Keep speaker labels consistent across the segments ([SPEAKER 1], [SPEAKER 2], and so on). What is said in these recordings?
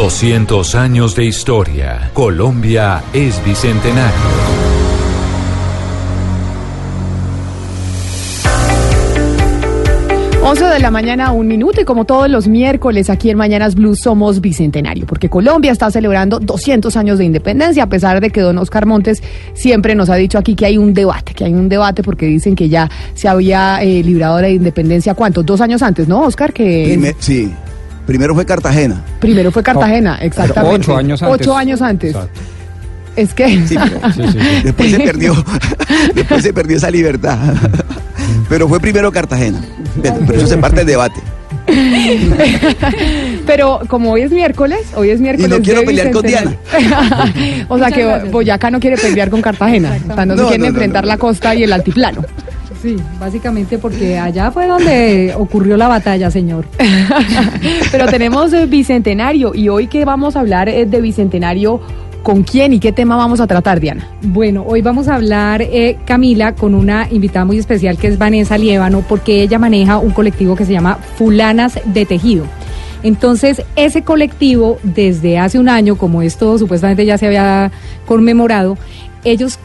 [SPEAKER 1] 200 años de historia. Colombia es bicentenario.
[SPEAKER 2] 11 de la mañana, un minuto, y como todos los miércoles aquí en Mañanas Blue somos bicentenario, porque Colombia está celebrando 200 años de independencia, a pesar de que don Oscar Montes siempre nos ha dicho aquí que hay un debate, que hay un debate porque dicen que ya se había eh, librado de la independencia, ¿cuántos? Dos años antes, ¿no, Oscar? Que...
[SPEAKER 3] sí, primero fue Cartagena.
[SPEAKER 2] Primero fue Cartagena, exactamente.
[SPEAKER 4] Ocho años antes.
[SPEAKER 2] Ocho años antes. Es que...
[SPEAKER 3] Sí, después se perdió, después se perdió esa libertad. Pero fue primero Cartagena. Pero eso se parte del debate.
[SPEAKER 2] Pero como hoy es miércoles, hoy es miércoles.
[SPEAKER 3] Y no quiero pelear con Diana.
[SPEAKER 2] o sea que Boyacá no quiere pelear con Cartagena. O sea, no, se quiere enfrentar la costa y el altiplano.
[SPEAKER 5] Sí, básicamente porque allá fue donde ocurrió la batalla, señor.
[SPEAKER 2] Pero tenemos el Bicentenario y hoy que vamos a hablar es de Bicentenario ¿Con quién y qué tema vamos a tratar, Diana?
[SPEAKER 5] Bueno, hoy vamos a hablar, eh, Camila, con una invitada muy especial que es Vanessa Liévano, porque ella maneja un colectivo que se llama Fulanas de Tejido. Entonces, ese colectivo, desde hace un año, como esto supuestamente ya se había conmemorado, ellos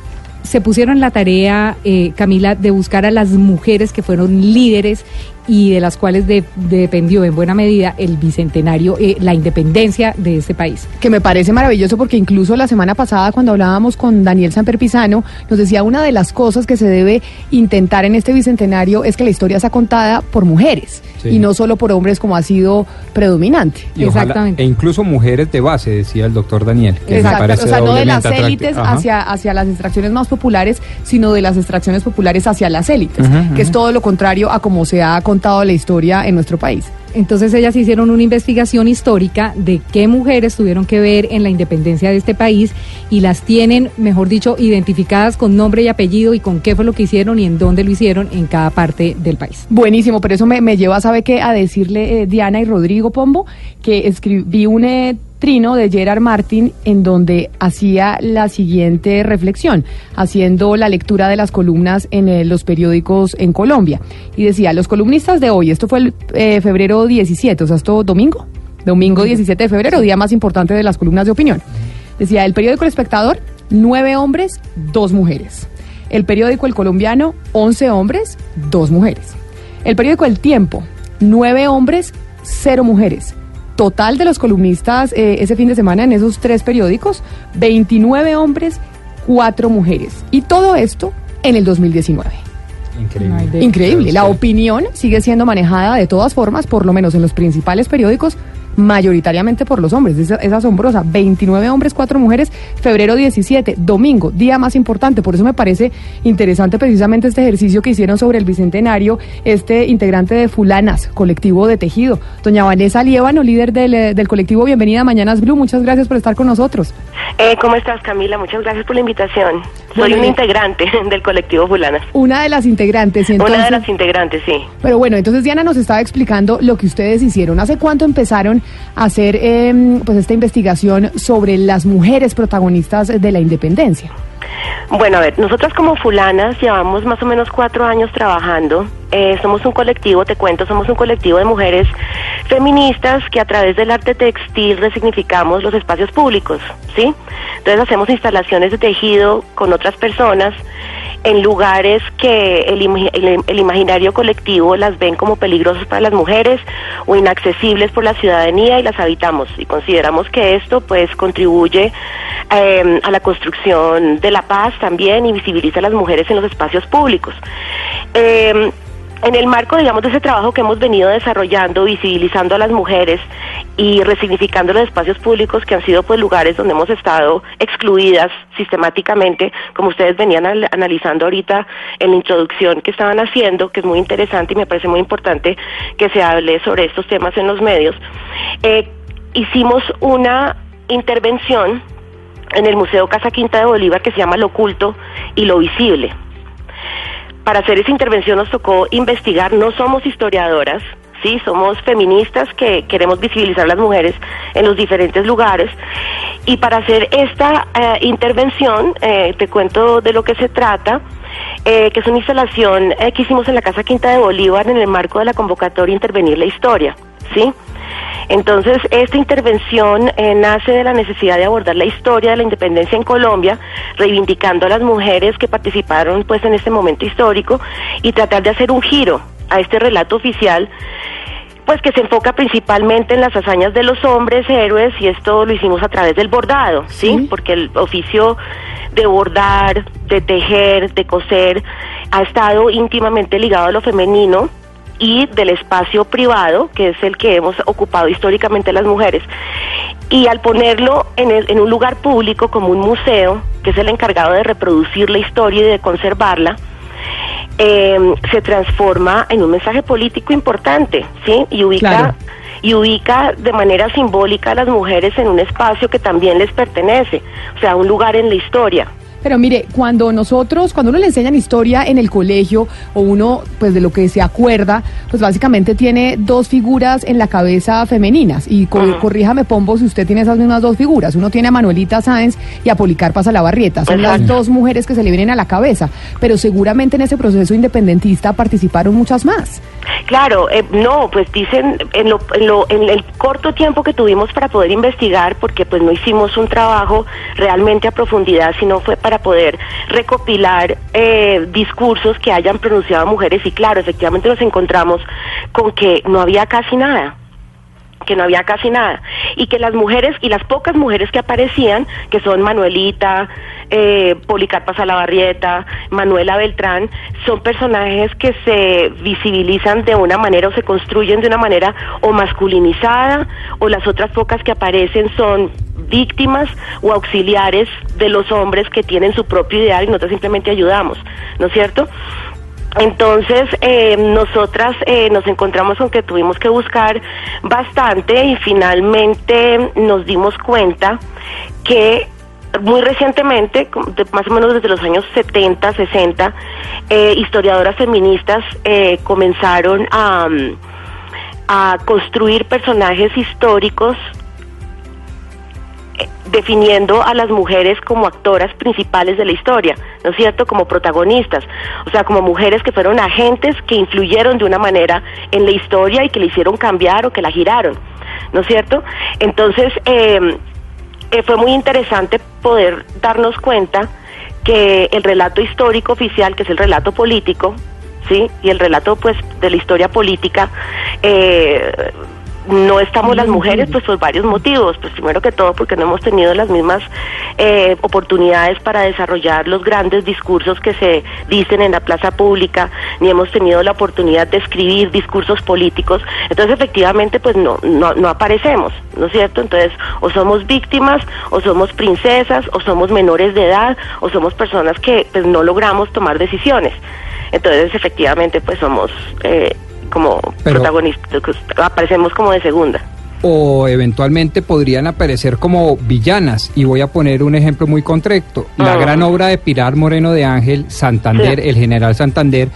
[SPEAKER 5] se pusieron la tarea, eh, Camila, de buscar a las mujeres que fueron líderes y de las cuales dependió en buena medida el bicentenario, eh, la independencia de este país.
[SPEAKER 2] Que me parece maravilloso porque incluso la semana pasada cuando hablábamos con Daniel Samper Pisano, nos decía una de las cosas que se debe intentar en este bicentenario es que la historia sea contada por mujeres y no solo por hombres como ha sido predominante.
[SPEAKER 4] Exactamente. e incluso mujeres de base, decía el doctor Daniel.
[SPEAKER 2] Exacto, o sea, no de las élites hacia, hacia las extracciones más populares, sino de las extracciones populares hacia las élites, que es todo lo contrario a como se ha contado la historia en nuestro país.
[SPEAKER 5] Entonces ellas hicieron una investigación histórica de qué mujeres tuvieron que ver en la independencia de este país y las tienen, mejor dicho, identificadas con nombre y apellido y con qué fue lo que hicieron y en dónde lo hicieron en cada parte del país.
[SPEAKER 2] Buenísimo, pero eso me, lleva, ¿sabe qué? A decirle eh, Diana y Rodrigo Pombo que escribí un... Eh, trino de Gerard Martin en donde hacía la siguiente reflexión, haciendo la lectura de las columnas en eh, los periódicos en Colombia. Y decía, los columnistas de hoy, esto fue el eh, febrero 17, o sea, esto domingo, domingo 17 de febrero, día más importante de las columnas de opinión. Decía, el periódico El Espectador, nueve hombres, dos mujeres. El periódico El Colombiano, once hombres, dos mujeres. El periódico El Tiempo, nueve hombres, cero mujeres total de los columnistas eh, ese fin de semana en esos tres periódicos, 29 hombres, 4 mujeres. Y todo esto en el 2019. Increíble. Increíble. La opinión sigue siendo manejada de todas formas, por lo menos en los principales periódicos, mayoritariamente por los hombres. Es, asombrosa. 29 hombres, 4 mujeres, febrero 17, domingo, día más importante. Por eso me parece interesante precisamente este ejercicio que hicieron sobre el Bicentenario, este integrante de Fulanas, colectivo de tejido. Doña Vanessa Liévano, líder del, eh, del colectivo Bienvenida a Mañanas Blue, muchas gracias por estar con nosotros.
[SPEAKER 6] Eh, ¿Cómo estás, Camila? Muchas gracias por la invitación. Soy una integrante del colectivo Fulanas.
[SPEAKER 2] Una de las integrantes,
[SPEAKER 6] Una de las integrantes, sí.
[SPEAKER 2] Pero bueno, entonces Diana nos estaba explicando lo que ustedes hicieron. ¿Hace cuánto empezaron hacer em, pues esta investigación sobre las mujeres protagonistas de la independencia?
[SPEAKER 6] Bueno, a ver, nosotras como fulanas llevamos más o menos cuatro años trabajando. Eh, somos un colectivo, te cuento, somos un colectivo de mujeres feministas que a través del arte textil resignificamos los espacios públicos, ¿sí? Entonces hacemos instalaciones de tejido con otras personas en lugares que el, imaginario colectivo las ven como peligrosos para las mujeres o inaccesibles por la ciudadanía y las habitamos y consideramos que esto pues contribuye em, a la construcción de la paz también y visibiliza a las mujeres en los espacios públicos. Em, en el marco, digamos, de ese trabajo que hemos venido desarrollando, visibilizando a las mujeres y resignificando los espacios públicos que han sido pues lugares donde hemos estado excluidas sistemáticamente, como ustedes venían analizando ahorita en la introducción que estaban haciendo, que es muy interesante y me parece muy importante que se hable sobre estos temas en los medios. Eh, hicimos una intervención en el Museo Casa Quinta de Bolívar que se llama Lo Oculto y Lo Visible para hacer esa intervención nos tocó investigar, no somos historiadoras, sí, somos feministas que queremos visibilizar a las mujeres en los diferentes lugares. Y para hacer esta eh, intervención, eh, te cuento de lo que se trata, eh, que es una instalación que hicimos en la Casa Quinta de Bolívar en el marco de la convocatoria Intervenir la Historia, ¿sí? Entonces, esta intervención eh, nace de la necesidad de abordar la historia de la independencia en Colombia, reivindicando a las mujeres que participaron pues en este momento histórico y tratar de hacer un giro a este relato oficial pues que se enfoca principalmente en las hazañas de los hombres héroes y esto lo hicimos a través del bordado, ¿sí? Porque el oficio de bordar, de tejer, de coser ha estado íntimamente ligado a lo femenino y del espacio privado, que es el que hemos ocupado históricamente las mujeres. Y al ponerlo en, el- en un lugar público como un museo, que es el encargado de reproducir la historia y de conservarla, eh, se transforma en un mensaje político importante, ¿sí? Y ubica
[SPEAKER 2] Claro.
[SPEAKER 6] y ubica de manera simbólica a las mujeres en un espacio que también les pertenece, o sea, un lugar en la historia.
[SPEAKER 2] Pero mire, cuando nosotros, cuando uno le enseñan historia en el colegio o uno, pues de lo que se acuerda, pues básicamente tiene dos figuras en la cabeza femeninas. Y co-
[SPEAKER 6] Ajá.
[SPEAKER 2] corríjame, Pombo, si usted tiene esas mismas dos figuras. Uno tiene a Manuelita Sáenz y a Policarpa Salabarrieta. Son las dos mujeres que se le vienen a la cabeza. Pero seguramente en ese proceso independentista participaron muchas más.
[SPEAKER 6] Claro, eh, no, pues dicen en, lo, en, lo- en el corto tiempo que tuvimos para poder investigar, porque pues no hicimos un trabajo realmente a profundidad, sino fue para poder recopilar eh, discursos que hayan pronunciado mujeres. Y claro, efectivamente nos encontramos con que no había casi nada que no había casi nada. Y que las mujeres y las pocas mujeres que aparecían que son Manuelita eh, Policarpa Salabarrieta Manuela Beltrán son personajes que se visibilizan de una manera o se construyen de una manera o masculinizada o las otras pocas que aparecen son víctimas o auxiliares de los hombres que tienen su propio ideal y nosotros simplemente ayudamos ¿no es cierto? Entonces, eh, nosotras eh, nos encontramos con que tuvimos que buscar bastante y finalmente nos dimos cuenta que muy recientemente, más o menos desde los años 70, 60, eh, historiadoras feministas eh, comenzaron a, mm, a construir personajes históricos definiendo a las mujeres como actoras principales de la historia, ¿no es cierto? Como protagonistas, o sea, como mujeres que fueron agentes que influyeron de una manera en la historia y que le hicieron cambiar o que la giraron, ¿no es cierto? Entonces, eh, eh, fue muy interesante poder darnos cuenta que el relato histórico oficial, que es el relato político, ¿sí? Y el relato, pues, de la historia política, eh, no estamos las mujeres pues por varios motivos. Pues primero que todo porque no hemos tenido las mismas eh, oportunidades para desarrollar los grandes discursos que se dicen en la plaza pública ni hemos tenido la oportunidad de escribir discursos políticos. Entonces efectivamente pues no no, no aparecemos no es cierto entonces o somos víctimas o somos princesas o somos menores de edad o somos personas que pues no logramos tomar decisiones. Entonces efectivamente pues somos eh, como
[SPEAKER 4] Pero-
[SPEAKER 6] protagonistas, aparecemos como de segunda.
[SPEAKER 4] o eventualmente podrían aparecer como villanas. Y voy a poner un ejemplo muy concreto. La
[SPEAKER 6] Ah.
[SPEAKER 4] gran obra de Pilar Moreno de Ángel, Santander,
[SPEAKER 6] Sí.
[SPEAKER 4] el general Santander,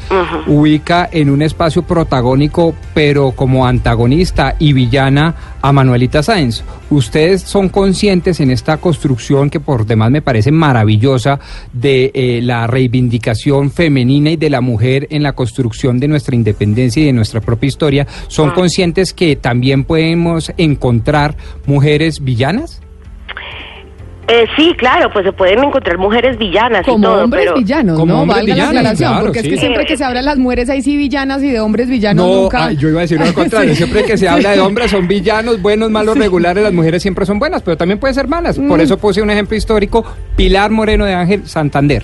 [SPEAKER 4] ubica en un espacio protagónico, pero como antagonista y villana a Manuelita Sáenz. Ustedes son conscientes en esta construcción que por demás me parece maravillosa de eh, la reivindicación femenina y de la mujer en la construcción de nuestra independencia y de nuestra propia historia. ¿Son
[SPEAKER 6] Ah.
[SPEAKER 4] conscientes que también podemos encontrar mujeres villanas?
[SPEAKER 6] Eh, sí, claro, pues se pueden encontrar mujeres villanas y
[SPEAKER 2] Como
[SPEAKER 6] todo,
[SPEAKER 2] hombres
[SPEAKER 6] pero
[SPEAKER 2] villanos,
[SPEAKER 4] Como
[SPEAKER 2] ¿no?
[SPEAKER 4] hombres
[SPEAKER 2] Valga
[SPEAKER 4] villanos,
[SPEAKER 2] la aclaración,
[SPEAKER 4] claro,
[SPEAKER 2] porque es
[SPEAKER 4] sí.
[SPEAKER 2] que siempre que se habla de las mujeres ahí sí villanas y de hombres villanos
[SPEAKER 4] No,
[SPEAKER 2] nunca.
[SPEAKER 4] ay, yo iba a decir lo contrario. Siempre que se habla de hombres son villanos, buenos, malos, regulares. Las mujeres siempre son buenas, pero también pueden ser malas.
[SPEAKER 2] Mm.
[SPEAKER 4] Por eso puse un ejemplo histórico: Pilar Moreno de Ángel, Santander.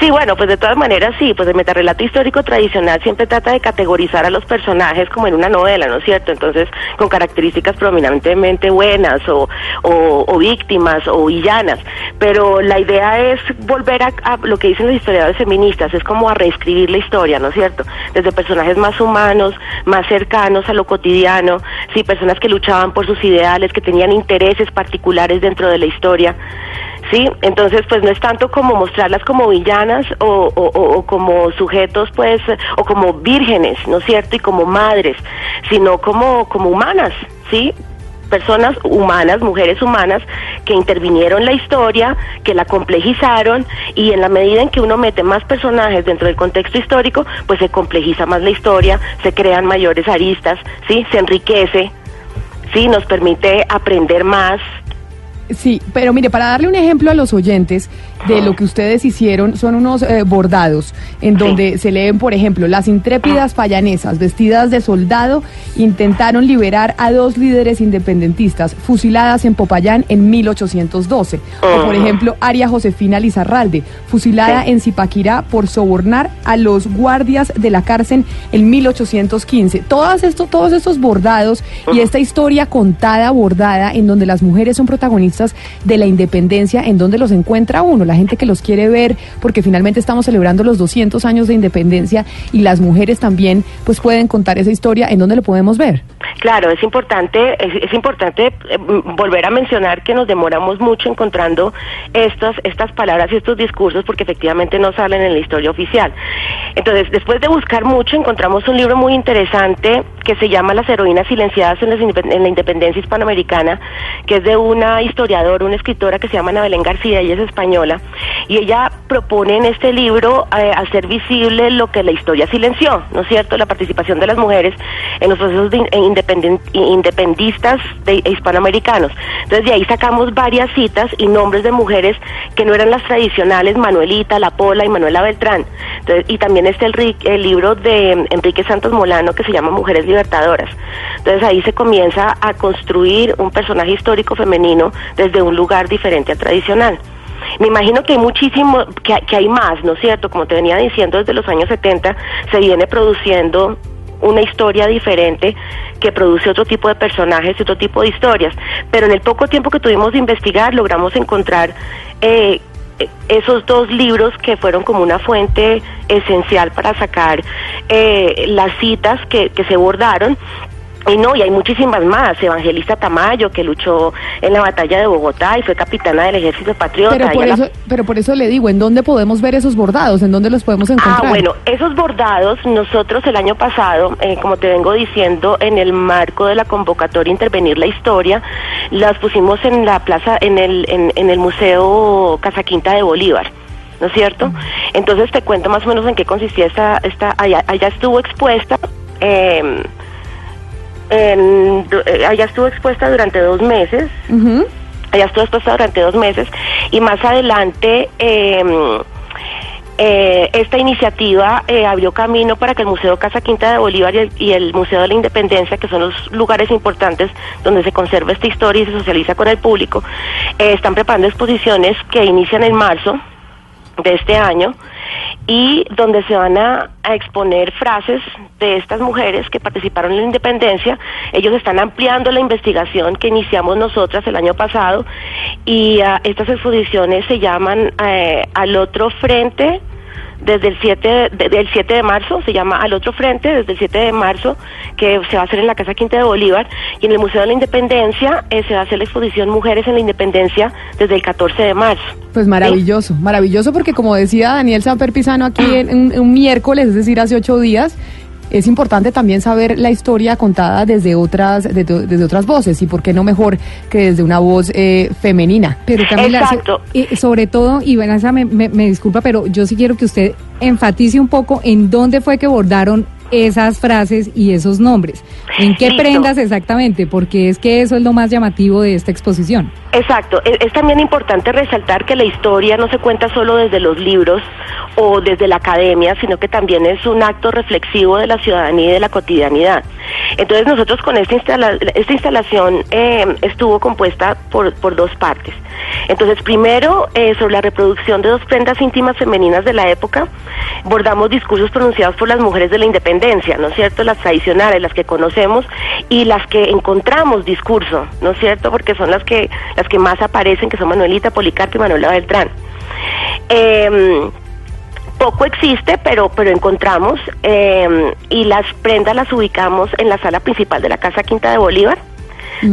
[SPEAKER 6] Sí, bueno, pues de todas maneras sí, pues el metarrelato histórico tradicional siempre trata de categorizar a los personajes como en una novela, ¿no es cierto? Entonces, con características prominentemente buenas o, o, víctimas o villanas. Pero la idea es volver a, a lo que dicen los historiadores feministas, es como a reescribir la historia, ¿no es cierto? Desde personajes más humanos, más cercanos a lo cotidiano, sí, personas que luchaban por sus ideales, que tenían intereses particulares dentro de la historia. Sí, entonces pues no es tanto como mostrarlas como villanas o, como sujetos pues o como vírgenes, ¿no es cierto? Y como madres, sino como como humanas, ¿sí? Personas humanas, mujeres humanas que intervinieron la historia, que la complejizaron y en la medida en que uno mete más personajes dentro del contexto histórico, pues se complejiza más la historia, se crean mayores aristas, ¿sí? Se enriquece sí, nos permite aprender más
[SPEAKER 2] Sí, pero mire, para darle un ejemplo a los oyentes de lo que ustedes hicieron, son unos eh, bordados en donde se leen, por ejemplo, las intrépidas payanesas vestidas de soldado intentaron liberar a dos líderes independentistas fusiladas en Popayán en 1812. O, por ejemplo, Aria Josefina Lizarralde, fusilada en Zipaquirá por sobornar a los guardias de la cárcel en 1815. Todos estos, todos estos bordados y esta historia contada, bordada, en donde las mujeres son protagonistas de la independencia, ¿en dónde los encuentra uno? La gente que los quiere ver, porque finalmente estamos celebrando los 200 años de independencia y las mujeres también pues pueden contar esa historia, ¿en dónde lo podemos ver?
[SPEAKER 6] Claro, es importante, es, importante eh, volver a mencionar que nos demoramos mucho encontrando estas, estas palabras y estos discursos porque efectivamente no salen en la historia oficial. Entonces, después de buscar mucho, encontramos un libro muy interesante que se llama Las heroínas silenciadas en, la independencia hispanoamericana, que es de una historiadora, una escritora que se llama Ana Belén García, ella es española, y ella propone en este libro eh, hacer visible lo que la historia silenció, ¿no es cierto?, la participación de las mujeres en los procesos de, independistas de, hispanoamericanos. Entonces de ahí sacamos varias citas y nombres de mujeres que no eran las tradicionales, Manuelita, La Pola y Manuela Beltrán. Entonces, y también está el, el libro de Enrique Santos Molano que se llama Mujeres Libertadoras. Entonces ahí se comienza a construir un personaje histórico femenino desde un lugar diferente al tradicional. Me imagino que hay muchísimo, que, hay más, ¿no es cierto? Como te venía diciendo, desde los años 70 se viene produciendo una historia diferente que produce otro tipo de personajes y otro tipo de historias. Pero en el poco tiempo que tuvimos de investigar logramos encontrar eh, esos dos libros que fueron como una fuente esencial para sacar eh, las citas que se bordaron y no, y hay muchísimas más. Evangelista Tamayo, que luchó en la batalla de Bogotá y fue capitana del ejército patriota.
[SPEAKER 2] Pero por, eso, pero por eso le digo, ¿en dónde podemos ver esos bordados? ¿En dónde los podemos encontrar?
[SPEAKER 6] Ah, bueno, esos bordados, nosotros el año pasado, eh, como te vengo diciendo, en el marco de la convocatoria Intervenir la Historia, las pusimos en la plaza, en el, en, el Museo Casa Quinta de Bolívar. ¿no es cierto? Entonces te cuento más o menos en qué consistía esta, esta allá, allá estuvo expuesta eh, en, eh, allá estuvo expuesta durante dos meses. Allá estuvo expuesta durante dos meses. Y más adelante em, eh, esta iniciativa eh, abrió camino para que el Museo Casa Quinta de Bolívar y el, Museo de la Independencia, que son los lugares importantes donde se conserva esta historia y se socializa con el público, están preparando exposiciones que inician en marzo de este año y donde se van a, exponer frases de estas mujeres que participaron en la independencia. Ellos están ampliando la investigación que iniciamos nosotras el año pasado y ah, estas exposiciones se llaman eh, Al otro frente desde el 7 del 7 de marzo, se llama Al Otro Frente, desde el 7 de marzo, que se va a hacer en la Casa Quinta de Bolívar, y en el Museo de la Independencia eh, se va a hacer la exposición Mujeres en la Independencia desde el 14 de marzo.
[SPEAKER 2] Pues maravilloso, maravilloso porque como decía Daniel Samper Pisano aquí en un miércoles, es decir, hace ocho días, es importante también saber la historia contada desde otras desde, otras voces y por qué no mejor que desde una voz eh, femenina.
[SPEAKER 5] Pero Camila, sobre todo, y Vanessa me, me, me disculpa, pero yo sí quiero que usted enfatice un poco en dónde fue que bordaron esas frases y esos nombres. ¿En qué prendas exactamente? Porque es que eso es lo más llamativo de esta exposición.
[SPEAKER 6] Exacto. Es, es, también importante resaltar que la historia no se cuenta solo desde los libros o desde la academia, sino que también es un acto reflexivo de la ciudadanía y de la cotidianidad. Entonces nosotros con esta, esta instalación eh, estuvo compuesta por, por, dos partes. Entonces primero eh, sobre la reproducción de dos prendas íntimas femeninas de la época, bordamos discursos pronunciados por las mujeres de la independencia, ¿no es cierto? Las tradicionales, las que conocemos y las que encontramos discurso, ¿no es cierto? Porque son las que, las que más aparecen, que son Manuelita Policarpo y Manuela Beltrán. Eh, poco existe, pero, pero encontramos em, y las prendas las ubicamos en la sala principal de la Casa Quinta de Bolívar.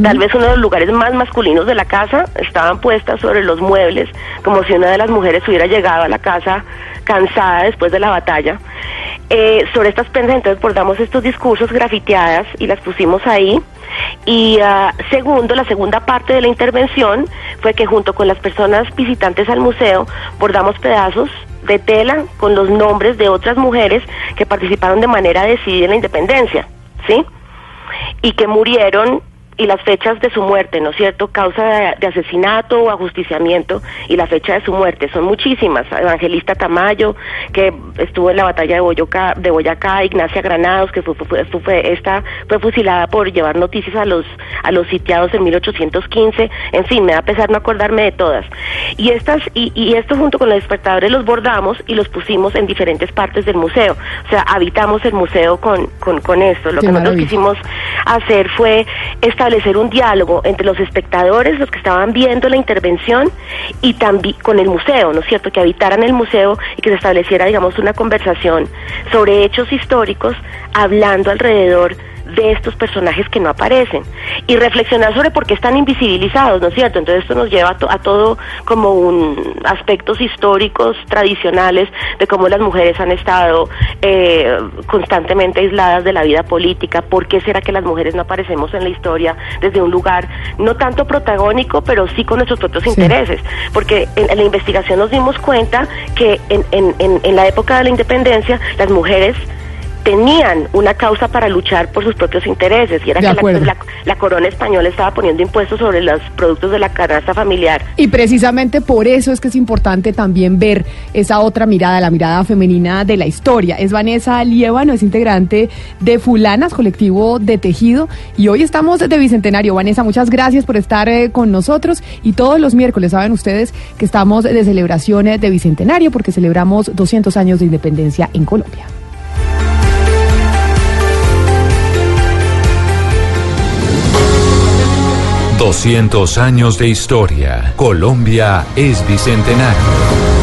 [SPEAKER 6] Tal vez uno de los lugares más masculinos de la casa estaban puestas sobre los muebles, como si una de las mujeres hubiera llegado a la casa cansada después de la batalla. Eh, sobre estas prendas entonces bordamos estos discursos grafiteadas y las pusimos ahí. Y ah, segundo, la segunda parte de la intervención fue que junto con las personas visitantes al museo bordamos pedazos de tela con los nombres de otras mujeres que participaron de manera decidida en la independencia, ¿sí? Y que murieron y las fechas de su muerte, ¿no es cierto? Causa de, asesinato o ajusticiamiento y la fecha de su muerte. Son muchísimas. Evangelista Tamayo, que estuvo en la batalla de Boyacá, de Boyacá Ignacia Granados, que fue, fue, esta, fue fusilada por llevar noticias a los, a los sitiados en 1815. En fin, me da pesar no acordarme de todas. Y, estas, y, y esto junto con los despertadores los bordamos y los pusimos en diferentes partes del museo. O sea, habitamos el museo con, con, con esto. Lo que nosotros quisimos hacer fue esta establecer un diálogo entre los espectadores, los que estaban viendo la intervención, y también con el museo, ¿no es cierto? Que habitaran el museo y que se estableciera, digamos, una conversación sobre hechos históricos, hablando alrededor de estos personajes que no aparecen. Y reflexionar sobre por qué están invisibilizados, ¿no es cierto? Entonces esto nos lleva a, todo como un aspectos históricos tradicionales de cómo las mujeres han estado eh, constantemente aisladas de la vida política, por qué será que las mujeres no aparecemos en la historia desde un lugar no tanto protagónico, pero sí con nuestros propios intereses, porque en, la investigación nos dimos cuenta que en, en, en la época de la independencia las mujeres tenían una causa para luchar por sus propios intereses y era que la, corona española estaba poniendo impuestos sobre los productos de la canasta familiar.
[SPEAKER 2] Y precisamente por eso es que es importante también ver esa otra mirada, la mirada femenina de la historia. Es Vanessa Lievano, es integrante de Fulanas, colectivo de tejido, y hoy estamos de Bicentenario. Vanessa, muchas gracias por estar eh, con nosotros y todos los miércoles saben ustedes que estamos de celebraciones de Bicentenario porque celebramos 200 años de independencia en Colombia.
[SPEAKER 1] 200 años de historia. Colombia es bicentenario.